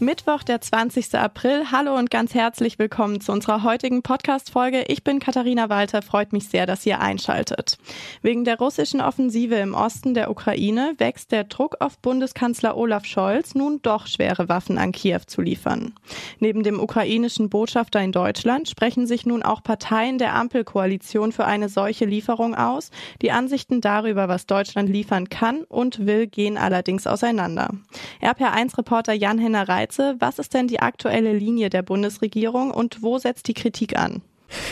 Mittwoch, der 20. April. Hallo und ganz herzlich willkommen zu unserer heutigen Podcast-Folge. Ich bin Katharina Walter, freut mich sehr, dass ihr einschaltet. Wegen der russischen Offensive im Osten der Ukraine wächst der Druck auf Bundeskanzler Olaf Scholz, nun doch schwere Waffen an Kiew zu liefern. Neben dem ukrainischen Botschafter in Deutschland sprechen sich nun auch Parteien der Ampelkoalition für eine solche Lieferung aus. Die Ansichten darüber, was Deutschland liefern kann und will, gehen allerdings auseinander. RPR1-Reporter Jan-Henner Reize. Was ist denn die aktuelle Linie der Bundesregierung und wo setzt die Kritik an?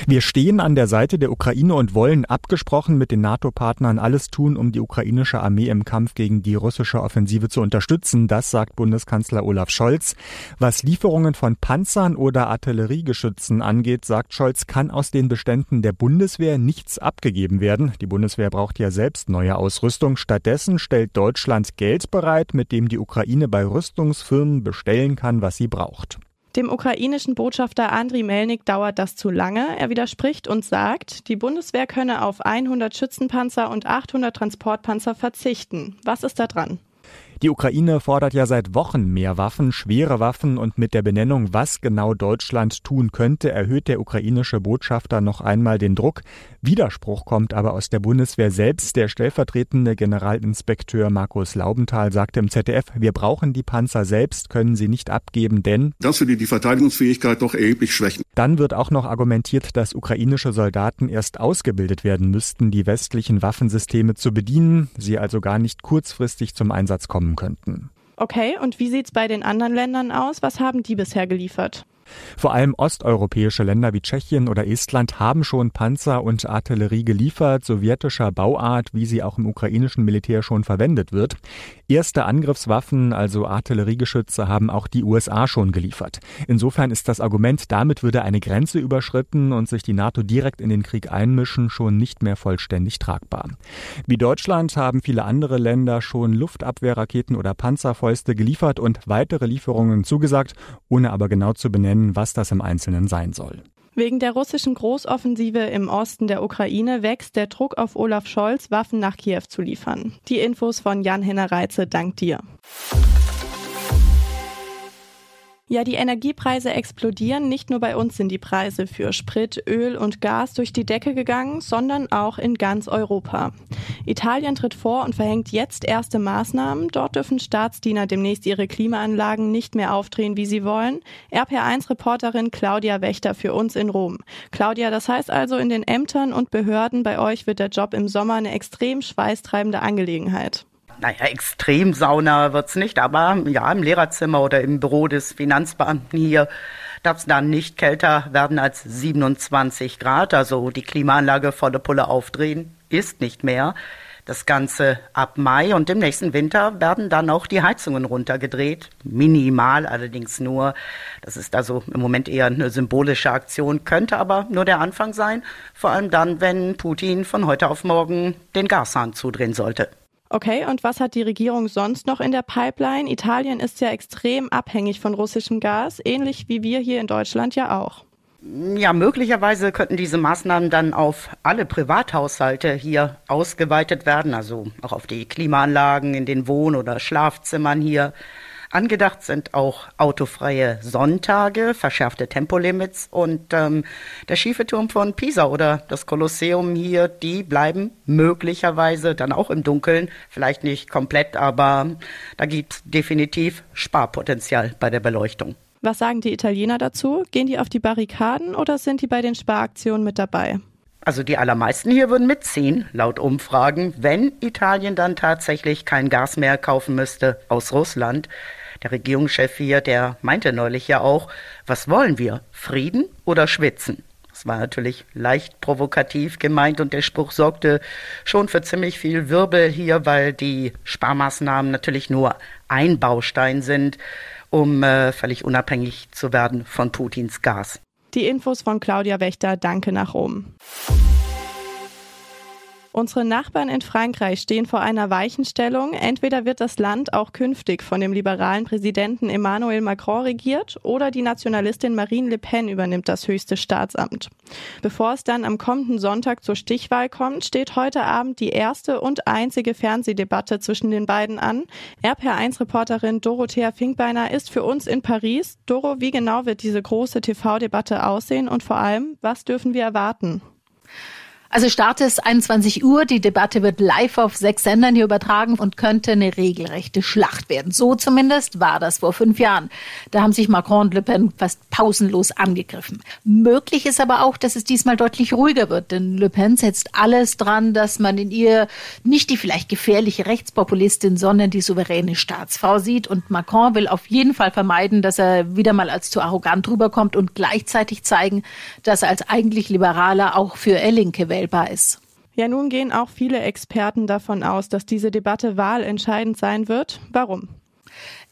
Wir stehen an der Seite der Ukraine und wollen abgesprochen mit den NATO-Partnern alles tun, um die ukrainische Armee im Kampf gegen die russische Offensive zu unterstützen. Das sagt Bundeskanzler Olaf Scholz. Was Lieferungen von Panzern oder Artilleriegeschützen angeht, sagt Scholz, kann aus den Beständen der Bundeswehr nichts abgegeben werden. Die Bundeswehr braucht ja selbst neue Ausrüstung. Stattdessen stellt Deutschland Geld bereit, mit dem die Ukraine bei Rüstungsfirmen bestellen kann, was sie braucht. Dem ukrainischen Botschafter Andriy Melnik dauert das zu lange. Er widerspricht und sagt, die Bundeswehr könne auf 100 Schützenpanzer und 800 Transportpanzer verzichten. Was ist da dran? Die Ukraine fordert ja seit Wochen mehr Waffen, schwere Waffen und mit der Benennung, was genau Deutschland tun könnte, erhöht der ukrainische Botschafter noch einmal den Druck. Widerspruch kommt aber aus der Bundeswehr selbst. Der stellvertretende Generalinspekteur Markus Laubenthal sagte im ZDF, wir brauchen die Panzer selbst, können sie nicht abgeben, denn das würde die Verteidigungsfähigkeit doch erheblich schwächen. Dann wird auch noch argumentiert, dass ukrainische Soldaten erst ausgebildet werden müssten, die westlichen Waffensysteme zu bedienen, sie also gar nicht kurzfristig zum Einsatz kommen kommen könnten. Okay, und wie sieht's bei den anderen Ländern aus? Was haben die bisher geliefert? Vor allem osteuropäische Länder wie Tschechien oder Estland haben schon Panzer und Artillerie geliefert, sowjetischer Bauart, wie sie auch im ukrainischen Militär schon verwendet wird. Erste Angriffswaffen, also Artilleriegeschütze, haben auch die USA schon geliefert. Insofern ist das Argument, damit würde eine Grenze überschritten und sich die NATO direkt in den Krieg einmischen, schon nicht mehr vollständig tragbar. Wie Deutschland haben viele andere Länder schon Luftabwehrraketen oder Panzerfäuste geliefert und weitere Lieferungen zugesagt, ohne aber genau zu benennen, nennen, was das im Einzelnen sein soll. Wegen der russischen Großoffensive im Osten der Ukraine wächst der Druck auf Olaf Scholz, Waffen nach Kiew zu liefern. Die Infos von Jan-Henner Reitze, dank dir. Ja, die Energiepreise explodieren. Nicht nur bei uns sind die Preise für Sprit, Öl und Gas durch die Decke gegangen, sondern auch in ganz Europa. Italien tritt vor und verhängt jetzt erste Maßnahmen. Dort dürfen Staatsdiener demnächst ihre Klimaanlagen nicht mehr aufdrehen, wie sie wollen. RPR1-Reporterin Claudia Wächter für uns in Rom. Claudia, das heißt also, in den Ämtern und Behörden bei euch wird der Job im Sommer eine extrem schweißtreibende Angelegenheit naja, Extremsauna wird's nicht, aber ja, im Lehrerzimmer oder im Büro des Finanzbeamten hier darf es dann nicht kälter werden als 27 Grad. Also die Klimaanlage volle Pulle aufdrehen ist nicht mehr. Das Ganze ab Mai und im nächsten Winter werden dann auch die Heizungen runtergedreht. Minimal allerdings nur. Das ist also im Moment eher eine symbolische Aktion, könnte aber nur der Anfang sein. Vor allem dann, wenn Putin von heute auf morgen den Gashahn zudrehen sollte. Okay, und was hat die Regierung sonst noch in der Pipeline? Italien ist ja extrem abhängig von russischem Gas, ähnlich wie wir hier in Deutschland ja auch. Ja, möglicherweise könnten diese Maßnahmen dann auf alle Privathaushalte hier ausgeweitet werden, also auch auf die Klimaanlagen in den Wohn- oder Schlafzimmern hier. Angedacht sind auch autofreie Sonntage, verschärfte Tempolimits und ähm, der schiefe Turm von Pisa oder das Kolosseum hier, die bleiben möglicherweise dann auch im Dunkeln. Vielleicht nicht komplett, aber da gibt es definitiv Sparpotenzial bei der Beleuchtung. Was sagen die Italiener dazu? Gehen die auf die Barrikaden oder sind die bei den Sparaktionen mit dabei? Also die allermeisten hier würden mitziehen, laut Umfragen, wenn Italien dann tatsächlich kein Gas mehr kaufen müsste aus Russland. Der Regierungschef hier, der meinte neulich ja auch, was wollen wir? Frieden oder schwitzen? Das war natürlich leicht provokativ gemeint und der Spruch sorgte schon für ziemlich viel Wirbel hier, weil die Sparmaßnahmen natürlich nur ein Baustein sind, um äh, völlig unabhängig zu werden von Putins Gas. Die Infos von Claudia Wächter, danke nach Rom. Unsere Nachbarn in Frankreich stehen vor einer Weichenstellung. Entweder wird das Land auch künftig von dem liberalen Präsidenten Emmanuel Macron regiert oder die Nationalistin Marine Le Pen übernimmt das höchste Staatsamt. Bevor es dann am kommenden Sonntag zur Stichwahl kommt, steht heute Abend die erste und einzige Fernsehdebatte zwischen den beiden an. RPR1-Reporterin Dorothea Finkbeiner ist für uns in Paris. Doro, wie genau wird diese große TV-Debatte aussehen und vor allem, was dürfen wir erwarten? Also Start ist 21 Uhr. Die Debatte wird live auf sechs Sendern hier übertragen und könnte eine regelrechte Schlacht werden. So zumindest war das vor fünf Jahren. Da haben sich Macron und Le Pen fast pausenlos angegriffen. Möglich ist aber auch, dass es diesmal deutlich ruhiger wird, denn Le Pen setzt alles dran, dass man in ihr nicht die vielleicht gefährliche Rechtspopulistin, sondern die souveräne Staatsfrau sieht. Und Macron will auf jeden Fall vermeiden, dass er wieder mal als zu arrogant rüberkommt und gleichzeitig zeigen, dass er als eigentlich Liberaler auch für Linke wählbar ist. Ja, nun gehen auch viele Experten davon aus, dass diese Debatte wahlentscheidend sein wird. Warum?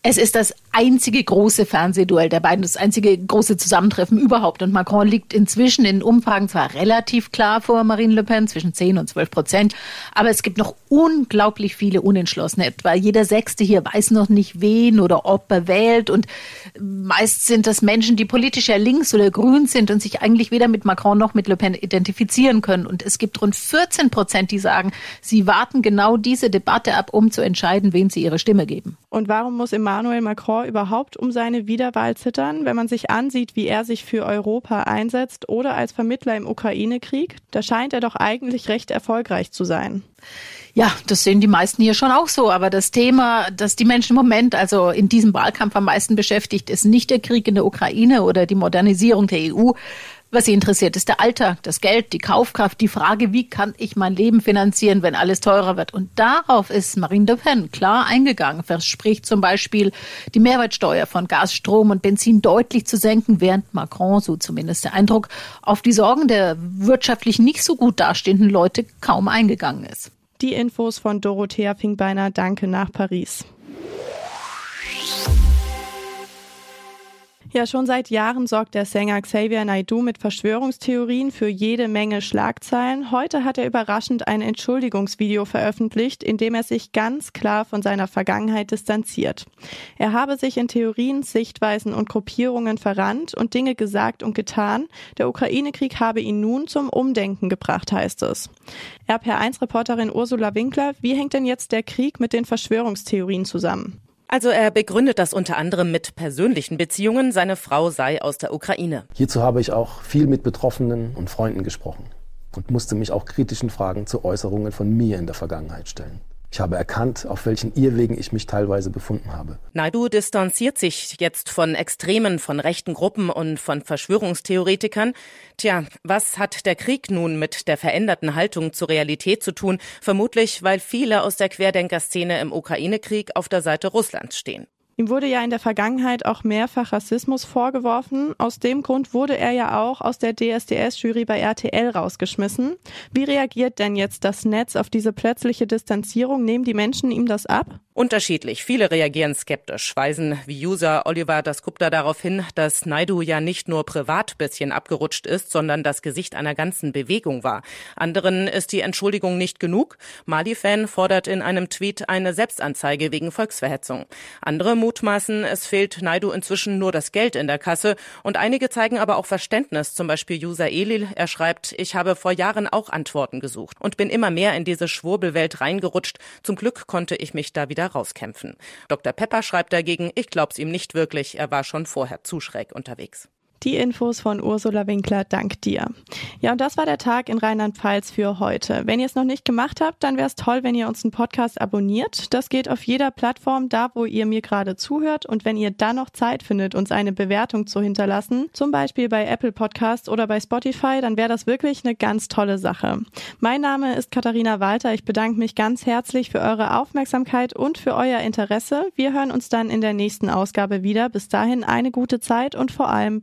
Es ist das einzige große Fernsehduell der beiden, das einzige große Zusammentreffen überhaupt. Und Macron liegt inzwischen in Umfragen zwar relativ klar vor Marine Le Pen, zwischen 10 und 12 Prozent, aber es gibt noch unglaublich viele Unentschlossene. Etwa jeder Sechste hier weiß noch nicht, wen oder ob er wählt. Und meist sind das Menschen, die politisch ja links oder grün sind und sich eigentlich weder mit Macron noch mit Le Pen identifizieren können. Und es gibt rund 14 Prozent, die sagen, sie warten genau diese Debatte ab, um zu entscheiden, wem sie ihre Stimme geben. Und warum muss Emmanuel Macron überhaupt um seine Wiederwahl zittern, wenn man sich ansieht, wie er sich für Europa einsetzt oder als Vermittler im Ukraine-Krieg? Da scheint er doch eigentlich recht erfolgreich zu sein. Ja, das sehen die meisten hier schon auch so. Aber das Thema, das die Menschen im Moment, also in diesem Wahlkampf am meisten beschäftigt, ist nicht der Krieg in der Ukraine oder die Modernisierung der EU, was Sie interessiert, ist der Alltag, das Geld, die Kaufkraft, die Frage, wie kann ich mein Leben finanzieren, wenn alles teurer wird. Und darauf ist Marine Le Pen klar eingegangen, verspricht zum Beispiel, die Mehrwertsteuer von Gas, Strom und Benzin deutlich zu senken, während Macron, so zumindest der Eindruck, auf die Sorgen der wirtschaftlich nicht so gut dastehenden Leute kaum eingegangen ist. Die Infos von Dorothea Finkbeiner. Danke nach Paris. Ja, schon seit Jahren sorgt der Sänger Xavier Naidoo mit Verschwörungstheorien für jede Menge Schlagzeilen. Heute hat er überraschend ein Entschuldigungsvideo veröffentlicht, in dem er sich ganz klar von seiner Vergangenheit distanziert. Er habe sich in Theorien, Sichtweisen und Gruppierungen verrannt und Dinge gesagt und getan. Der Ukraine-Krieg habe ihn nun zum Umdenken gebracht, heißt es. RPR1-Reporterin Ursula Winkler, wie hängt denn jetzt der Krieg mit den Verschwörungstheorien zusammen? Also er begründet das unter anderem mit persönlichen Beziehungen. Seine Frau sei aus der Ukraine. Hierzu habe ich auch viel mit Betroffenen und Freunden gesprochen und musste mich auch kritischen Fragen zu Äußerungen von mir in der Vergangenheit stellen. Ich habe erkannt, auf welchen Irrwegen ich mich teilweise befunden habe. Naidu distanziert sich jetzt von Extremen, von rechten Gruppen und von Verschwörungstheoretikern. Tja, was hat der Krieg nun mit der veränderten Haltung zur Realität zu tun? Vermutlich, weil viele aus der Querdenkerszene im Ukraine-Krieg auf der Seite Russlands stehen. Ihm wurde ja in der Vergangenheit auch mehrfach Rassismus vorgeworfen. Aus dem Grund wurde er ja auch aus der DSDS-Jury bei RTL rausgeschmissen. Wie reagiert denn jetzt das Netz auf diese plötzliche Distanzierung? Nehmen die Menschen ihm das ab? Unterschiedlich. Viele reagieren skeptisch, weisen wie User Oliver Dasgupta darauf hin, dass Naidu ja nicht nur privat bisschen abgerutscht ist, sondern das Gesicht einer ganzen Bewegung war. Anderen ist die Entschuldigung nicht genug. Mali-Fan fordert in einem Tweet eine Selbstanzeige wegen Volksverhetzung. Andere mutmaßen, es fehlt Naidu inzwischen nur das Geld in der Kasse und einige zeigen aber auch Verständnis, zum Beispiel User Elil. Er schreibt, ich habe vor Jahren auch Antworten gesucht und bin immer mehr in diese Schwurbelwelt reingerutscht. Zum Glück konnte ich mich da wieder rauskämpfen. Dr. Pepper schreibt dagegen, ich glaub's ihm nicht wirklich, er war schon vorher zu schräg unterwegs. Die Infos von Ursula Winkler, dank dir. Ja, und das war der Tag in Rheinland-Pfalz für heute. Wenn ihr es noch nicht gemacht habt, dann wäre es toll, wenn ihr uns einen Podcast abonniert. Das geht auf jeder Plattform, da wo ihr mir gerade zuhört. Und wenn ihr dann noch Zeit findet, uns eine Bewertung zu hinterlassen, zum Beispiel bei Apple Podcast oder bei Spotify, dann wäre das wirklich eine ganz tolle Sache. Mein Name ist Katharina Walter. Ich bedanke mich ganz herzlich für eure Aufmerksamkeit und für euer Interesse. Wir hören uns dann in der nächsten Ausgabe wieder. Bis dahin eine gute Zeit und vor allem